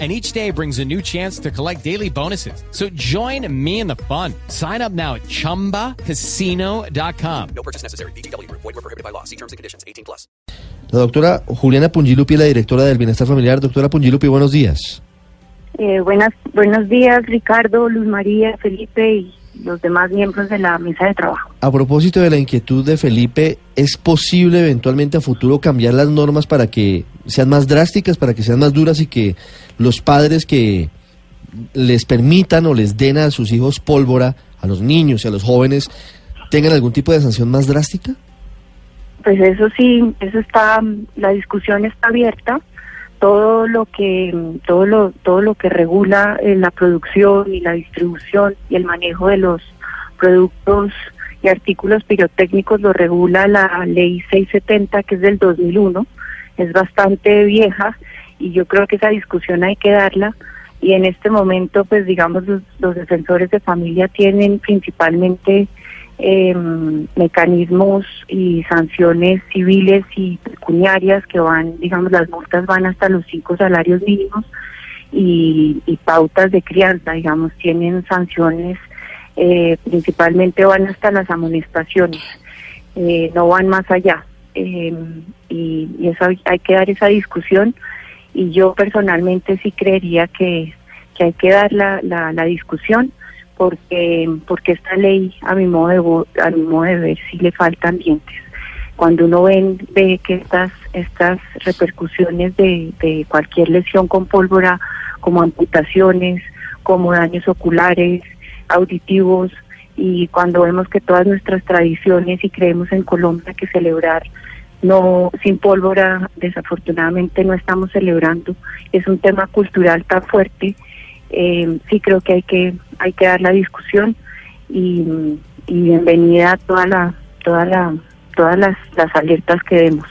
and each day brings a new chance to collect daily bonuses. So join me in the fun. Sign up now at ChumbaCasino.com. No purchase necessary. BGW. Void were prohibited by law. See terms and conditions. 18 plus. La doctora Juliana Pungilupi, la directora del Bienestar Familiar. Doctora Pungilupi, buenos días. Eh, buenas, buenos días, Ricardo, Luz María, Felipe y los demás miembros de la mesa de trabajo. A propósito de la inquietud de Felipe, ¿es posible eventualmente a futuro cambiar las normas para que sean más drásticas, para que sean más duras y que los padres que les permitan o les den a sus hijos pólvora, a los niños y a los jóvenes, tengan algún tipo de sanción más drástica? Pues eso sí, eso está, la discusión está abierta. Todo lo que, todo lo, todo lo que regula eh, la producción y la distribución y el manejo de los productos y artículos pirotécnicos lo regula la ley 670 que es del 2001. Es bastante vieja y yo creo que esa discusión hay que darla y en este momento pues digamos los, los defensores de familia tienen principalmente eh, mecanismos y sanciones civiles y pecuniarias que van, digamos, las multas van hasta los cinco salarios mínimos y, pautas de crianza, digamos, tienen sanciones, eh, principalmente van hasta las amonestaciones, eh, no van más allá. Eh, y, y eso hay que dar esa discusión y yo personalmente sí creería que, que hay que dar la, la, la discusión porque porque esta ley a mi modo de a mi modo de ver sí le faltan dientes cuando uno ven, ve que estas estas repercusiones de, de cualquier lesión con pólvora como amputaciones como daños oculares auditivos y cuando vemos que todas nuestras tradiciones y creemos en Colombia que celebrar no sin pólvora desafortunadamente no estamos celebrando. Es un tema cultural tan fuerte eh, sí creo que hay que hay que dar la discusión y, y bienvenida a toda la toda la todas las, las alertas que demos.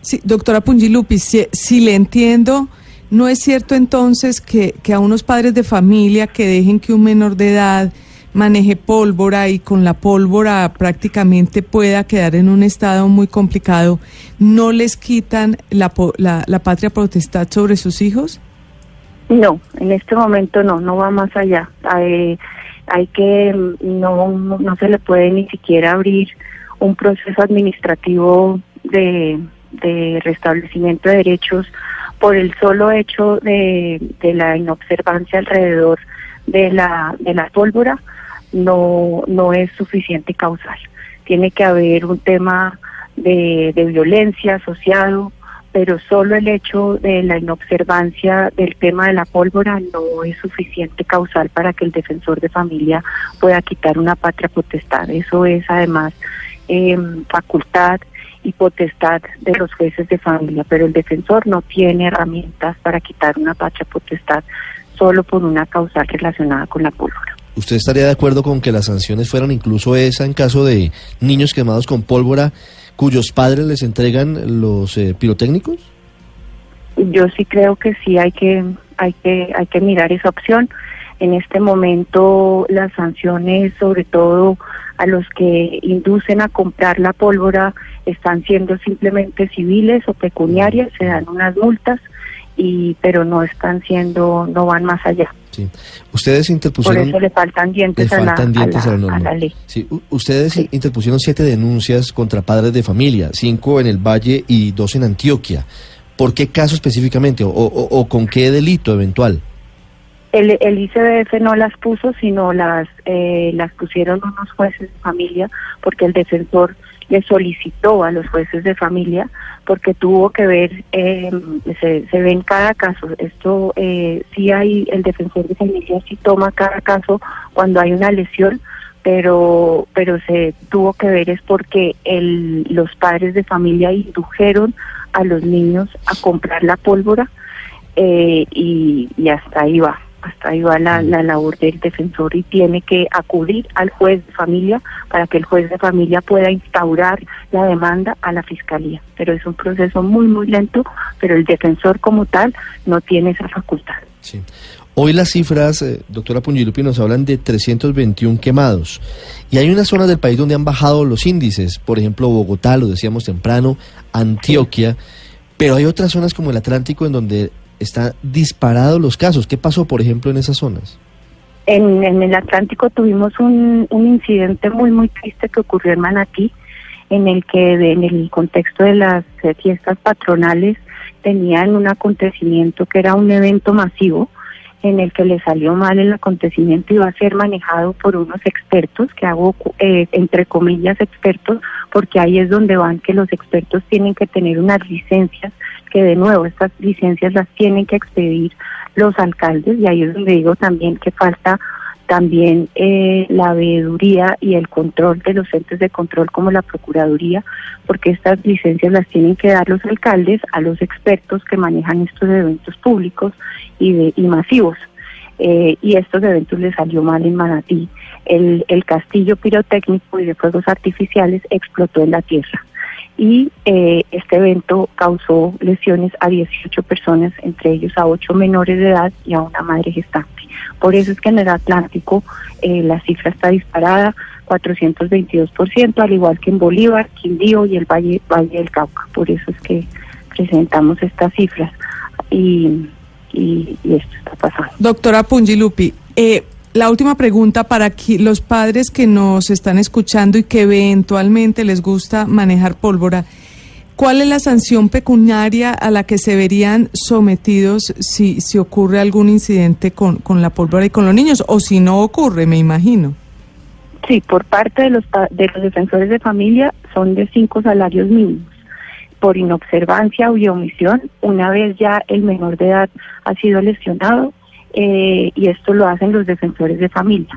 Sí, doctora Pungilupi, si, si le entiendo, ¿no es cierto entonces que, que a unos padres de familia que dejen que un menor de edad maneje pólvora y con la pólvora prácticamente pueda quedar en un estado muy complicado, no les quitan la, la, la patria potestad sobre sus hijos? No, en este momento no, no va más allá. Hay, hay que, no, no se le puede ni siquiera abrir un proceso administrativo de, de restablecimiento de derechos por el solo hecho de, de la inobservancia alrededor de la, de la pólvora, no, no es suficiente causal. Tiene que haber un tema de, de violencia asociado, pero solo el hecho de la inobservancia del tema de la pólvora no es suficiente causal para que el defensor de familia pueda quitar una patria potestad. Eso es además eh, facultad y potestad de los jueces de familia, pero el defensor no tiene herramientas para quitar una patria potestad solo por una causal relacionada con la pólvora. ¿Usted estaría de acuerdo con que las sanciones fueran incluso esa en caso de niños quemados con pólvora cuyos padres les entregan los eh, pirotécnicos? Yo sí creo que sí hay que hay que hay que mirar esa opción. En este momento las sanciones, sobre todo a los que inducen a comprar la pólvora, están siendo simplemente civiles o pecuniarias, se dan unas multas y pero no están siendo no van más allá. Sí. Ustedes Por interpusieron... eso le faltan dientes, le a, la, dientes a, a la norma. a la ley. Sí, ustedes Sí. interpusieron siete denuncias contra padres de familia, cinco en el Valle y dos en Antioquia. ¿Por qué caso específicamente o, o- o con qué delito eventual? El, el ICBF no las puso, sino las eh, las pusieron unos jueces de familia, porque el defensor le solicitó a los jueces de familia, porque tuvo que ver, eh, se, se ve en cada caso, esto eh, sí hay, el defensor de familia sí toma cada caso cuando hay una lesión, pero pero se tuvo que ver es porque el, los padres de familia indujeron a los niños a comprar la pólvora eh, y, y hasta ahí va hasta ahí va la, la labor del defensor y tiene que acudir al juez de familia para que el juez de familia pueda instaurar la demanda a la fiscalía. Pero es un proceso muy, muy lento, pero el defensor como tal no tiene esa facultad. Sí. Hoy las cifras, eh, doctora Pungilupi, nos hablan de 321 quemados. Y hay unas zonas del país donde han bajado los índices. Por ejemplo, Bogotá, lo decíamos temprano, Antioquia. Pero hay otras zonas como el Atlántico en donde están disparados los casos. ¿Qué pasó, por ejemplo, en esas zonas? En, en el Atlántico tuvimos un, un incidente muy, muy triste que ocurrió en Manatí, en el que en el contexto de las eh, fiestas patronales tenían un acontecimiento que era un evento masivo en el que le salió mal el acontecimiento y va a ser manejado por unos expertos, que hago eh, entre comillas expertos, porque ahí es donde van que los expertos tienen que tener unas licencias, que de nuevo estas licencias las tienen que expedir los alcaldes y ahí es donde digo también que falta también eh, la veeduría y el control de los entes de control como la Procuraduría, porque estas licencias las tienen que dar los alcaldes a los expertos que manejan estos eventos públicos y, de, y masivos. Eh, y estos eventos les salió mal en Manatí. El, el castillo pirotécnico y de fuegos artificiales explotó en la tierra y eh, este evento causó lesiones a 18 personas, entre ellos a 8 menores de edad y a una madre gestante. Por eso es que en el Atlántico eh, la cifra está disparada, 422%, al igual que en Bolívar, Quindío y el Valle, Valle del Cauca. Por eso es que presentamos estas cifras y, y, esto está pasando. Doctora Pungilupi, eh, la última pregunta para los padres que nos están escuchando y que eventualmente les gusta manejar pólvora. ¿Cuál es la sanción pecuniaria a la que se verían sometidos si, si ocurre algún incidente con, con la pólvora y con los niños? O si no ocurre, me imagino. Sí, por parte de los, de los defensores de familia son de cinco salarios mínimos. Por inobservancia o omisión, una vez ya el menor de edad ha sido lesionado, eh, y esto lo hacen los defensores de familia.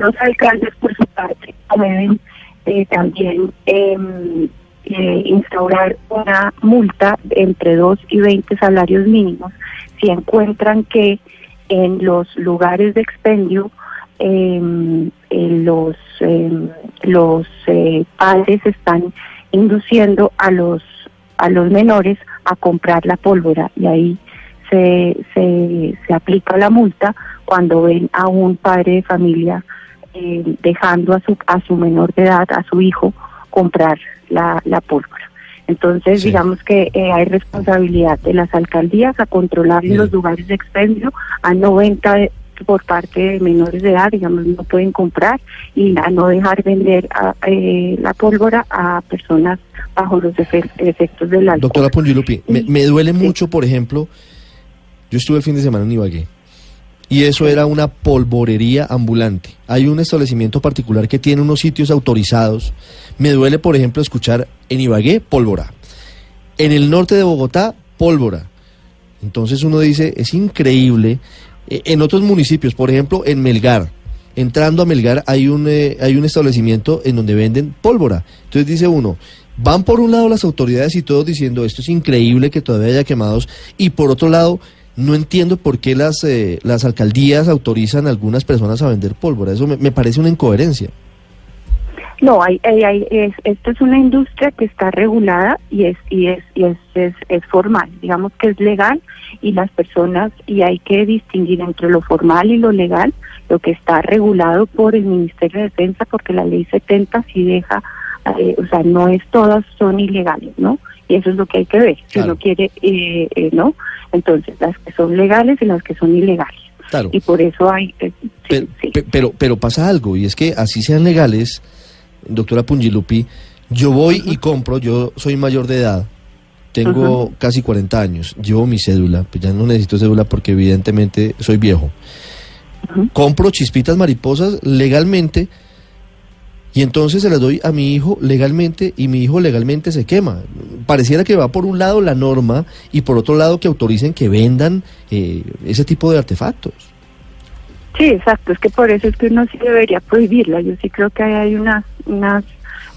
Los alcaldes, por su parte, deben eh, también em, eh, instaurar una multa entre 2 y 20 salarios mínimos si encuentran que en los lugares de expendio em, los em, los eh, padres están induciendo a los a los menores a comprar la pólvora y ahí se, se, se aplica la multa cuando ven a un padre de familia eh, dejando a su a su menor de edad a su hijo comprar la, la pólvora entonces Sí. digamos que eh, hay responsabilidad de las alcaldías a controlar Bien. los lugares de expendio a 90 de- por parte de menores de edad, digamos, no pueden comprar y a no dejar vender a, eh, la pólvora a personas bajo los efe- efectos del alcohol. Doctora Pungilupi, me, me duele Sí. mucho, por ejemplo, yo estuve el fin de semana en Ibagué y eso era una polvorería ambulante. Hay un establecimiento particular que tiene unos sitios autorizados. Me duele, por ejemplo, escuchar en Ibagué pólvora. En el norte de Bogotá, pólvora. Entonces uno dice, es increíble. Eh, En otros municipios, por ejemplo, en Melgar, entrando a Melgar hay un, eh, hay un establecimiento en donde venden pólvora. Entonces dice uno, van por un lado las autoridades y todos diciendo, esto es increíble que todavía haya quemados, y por otro lado, no entiendo por qué las, eh, las alcaldías autorizan a algunas personas a vender pólvora. Eso me, parece una incoherencia. No, hay, hay- es, esto es una industria que está regulada y es y es y es, es, es formal, digamos que es legal y las personas y hay que distinguir entre lo formal y lo legal, lo que está regulado por el Ministerio de Defensa, porque la Ley 70 sí deja, eh, o sea, no es todas son ilegales, ¿no? Y eso es lo que hay que ver, si uno quiere, eh, eh, ¿no? Entonces, las que son legales y las que son ilegales. Claro. Y por eso hay, eh, sí, Pero, sí. pero, pero pasa algo, y es que así sean legales, doctora Pungilupi, yo voy y compro, yo soy mayor de edad, tengo casi 40 años, llevo mi cédula, pues ya no necesito cédula porque evidentemente soy viejo. Ujú. Compro chispitas mariposas legalmente y entonces se las doy a mi hijo legalmente y mi hijo legalmente se quema. Pareciera que va por un lado la norma y por otro lado que autoricen que vendan eh, ese tipo de artefactos. Sí, exacto, es que por eso es que uno sí debería prohibirla. Yo sí creo que hay unas, unas,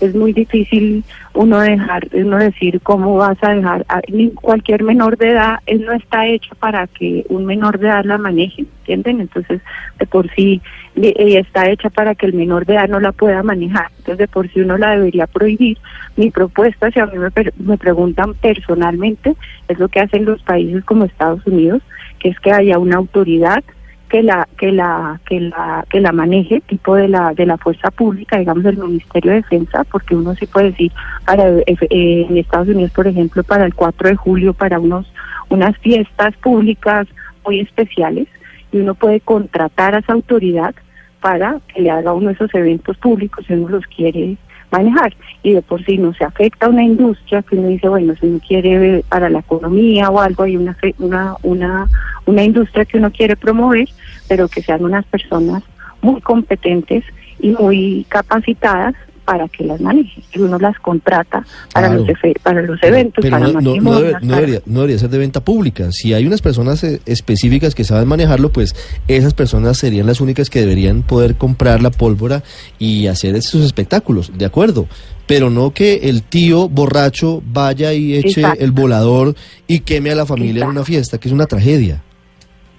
es muy difícil uno dejar, uno decir cómo vas a dejar, a, cualquier menor de edad, él no está hecho para que un menor de edad la maneje. ¿entienden? Entonces, de por sí eh, está hecha para que el menor de edad no la pueda manejar. Entonces, de por sí uno la debería prohibir. Mi propuesta, si a mí me, me preguntan personalmente, es lo que hacen los países como Estados Unidos, que es que haya una autoridad que la que la que la que la maneje tipo de la de la fuerza pública digamos el ministerio de defensa porque uno sí puede decir para eh, eh, en Estados Unidos por ejemplo para el 4 de julio para unos unas fiestas públicas muy especiales y uno puede contratar a esa autoridad para que le haga uno de esos eventos públicos si uno los quiere manejar. Y de por sí no se afecta a una industria que uno dice bueno si uno quiere para la economía o algo hay una una una una industria que uno quiere promover pero que sean unas personas muy competentes y muy capacitadas para que las manejen y uno las contrata para Claro. los para los eventos Pero para no, no- no matrimonios debe- no para- debería, no debería ser de venta pública. Si hay unas personas eh, específicas que saben manejarlo, pues esas personas serían las únicas que deberían poder comprar la pólvora y hacer esos espectáculos, de acuerdo. Pero no que el tío borracho vaya y eche Exacto. el volador y queme a la familia en una fiesta, que es una tragedia.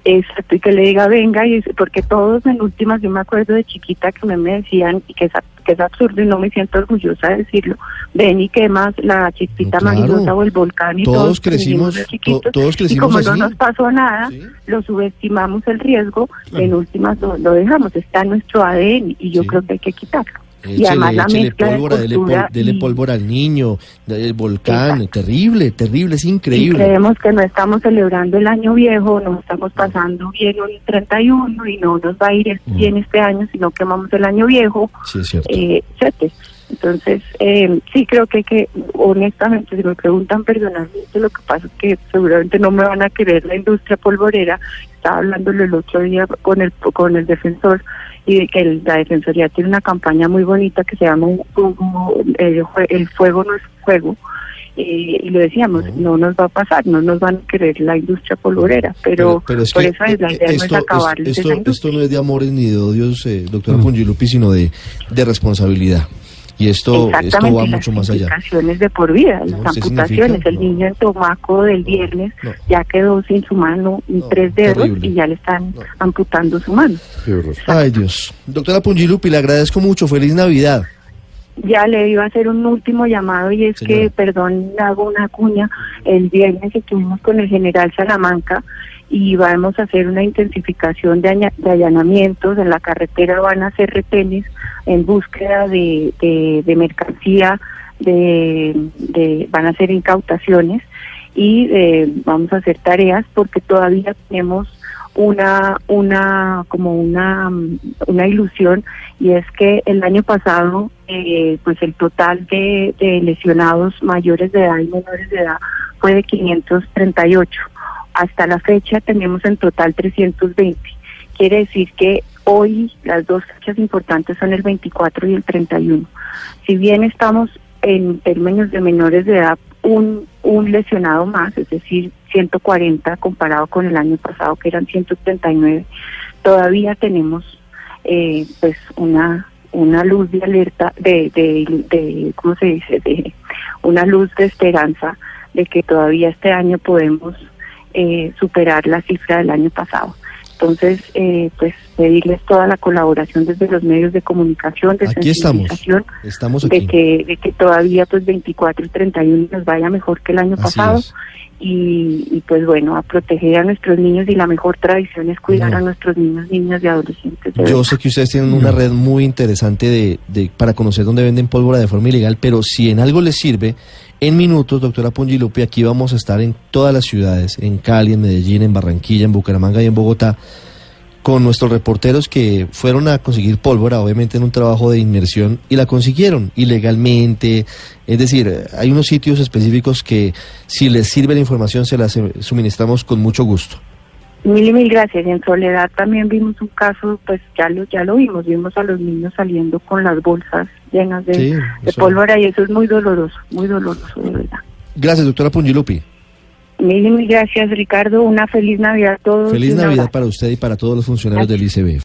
Exacto, y que le diga venga, y porque todos en últimas, yo me acuerdo de chiquita que me, me decían, y que es, que es absurdo y no me siento orgullosa de decirlo, ven y quemas la chispita No, claro. o el volcán y Todos todos, crecimos- chiquitos, to- todos y crecimos como así. no nos pasó nada, Sí. lo subestimamos el riesgo, Claro. en últimas lo, lo dejamos, está en nuestro ADN y yo Sí. creo que hay que quitarlo. Y Échele, además la mezcla pólvora, de dele, cultura dele y- pólvora al niño, el volcán, Exacto. terrible, terrible, es Y increíble. creemos que no estamos celebrando el año viejo, no estamos pasando bien un 31 y no nos va a ir Mm. bien este año, sino quemamos el año viejo, Sí, es cierto. eh. Entonces, eh, sí creo que, que, honestamente, si me preguntan personalmente, lo que pasa es que seguramente no me van a querer la industria polvorera. Estaba hablándolo el otro día con el con el defensor y de que el- la defensoría tiene una campaña muy bonita que se llama un- un- el, fuego no es fuego. eh, y lo decíamos, No. no nos va a pasar, no nos van a querer la industria polvorera, pero, es por que, eso es la idea esto, no es acabarles esto, esto industria. no es de amores ni de odios, eh, doctora Pungilupi, sino de, de responsabilidad. Y esto, esto va las mucho más allá. implicaciones de por vida, No, las ¿sí amputaciones. El No. niño en Tomaco del viernes no. ya quedó sin su mano y No, tres dedos terrible. y ya le están No. amputando su mano. Ay, Dios. Doctora Pungilupi, le agradezco mucho. Feliz Navidad. Ya le iba a hacer un último llamado y es Señora. que, perdón, hago una cuña. El viernes estuvimos con el general Salamanca y vamos a hacer una intensificación de, allanamientos. En la carretera van a hacer retenes en búsqueda de, de, mercancía, de, van a hacer incautaciones y eh, vamos a hacer tareas porque todavía tenemos una una como una una ilusión y es que el año pasado eh, pues el total de, de lesionados mayores de edad y menores de edad fue de 538 hasta la fecha tenemos en total 320 quiere decir que hoy las dos fechas importantes son el 24 y el 31 si bien estamos en términos de menores de edad un, un lesionado más, es decir, 140 comparado con el año pasado que eran 139, todavía tenemos eh, pues una una luz de alerta de, de, de cómo se dice de una luz de esperanza de que todavía este año podemos eh, superar la cifra del año pasado. Entonces, eh, pues pedirles toda la colaboración desde los medios de comunicación, de Aquí estamos. sensibilización, Estamos de aquí. que, de que todavía pues 24 y 31 nos vaya mejor que el año Así pasado es. y, y, pues bueno, a proteger a nuestros niños y la mejor tradición es cuidar No. a nuestros niños, niñas y adolescentes. de Yo verdad. sé que ustedes tienen una red muy interesante de, de- para conocer dónde venden pólvora de forma ilegal, pero si en algo les sirve, en minutos, doctora Pungilupi, aquí vamos a estar en todas las ciudades, en Cali, en Medellín, en Barranquilla, en Bucaramanga y en Bogotá, con nuestros reporteros que fueron a conseguir pólvora, obviamente en un trabajo de inmersión, y la consiguieron ilegalmente. Es decir, hay unos sitios específicos que si les sirve la información se eh, suministramos con mucho gusto. Mil y mil gracias. Y en Soledad también vimos un caso, pues ya lo, ya lo vimos, vimos a los niños saliendo con las bolsas llenas de, Sí, de pólvora y eso es muy doloroso, muy doloroso, de verdad. Gracias, doctora Pungilupi. Mil y mil gracias, Ricardo. Una feliz Navidad a todos. Feliz Navidad para usted y para todos los funcionarios del ICB.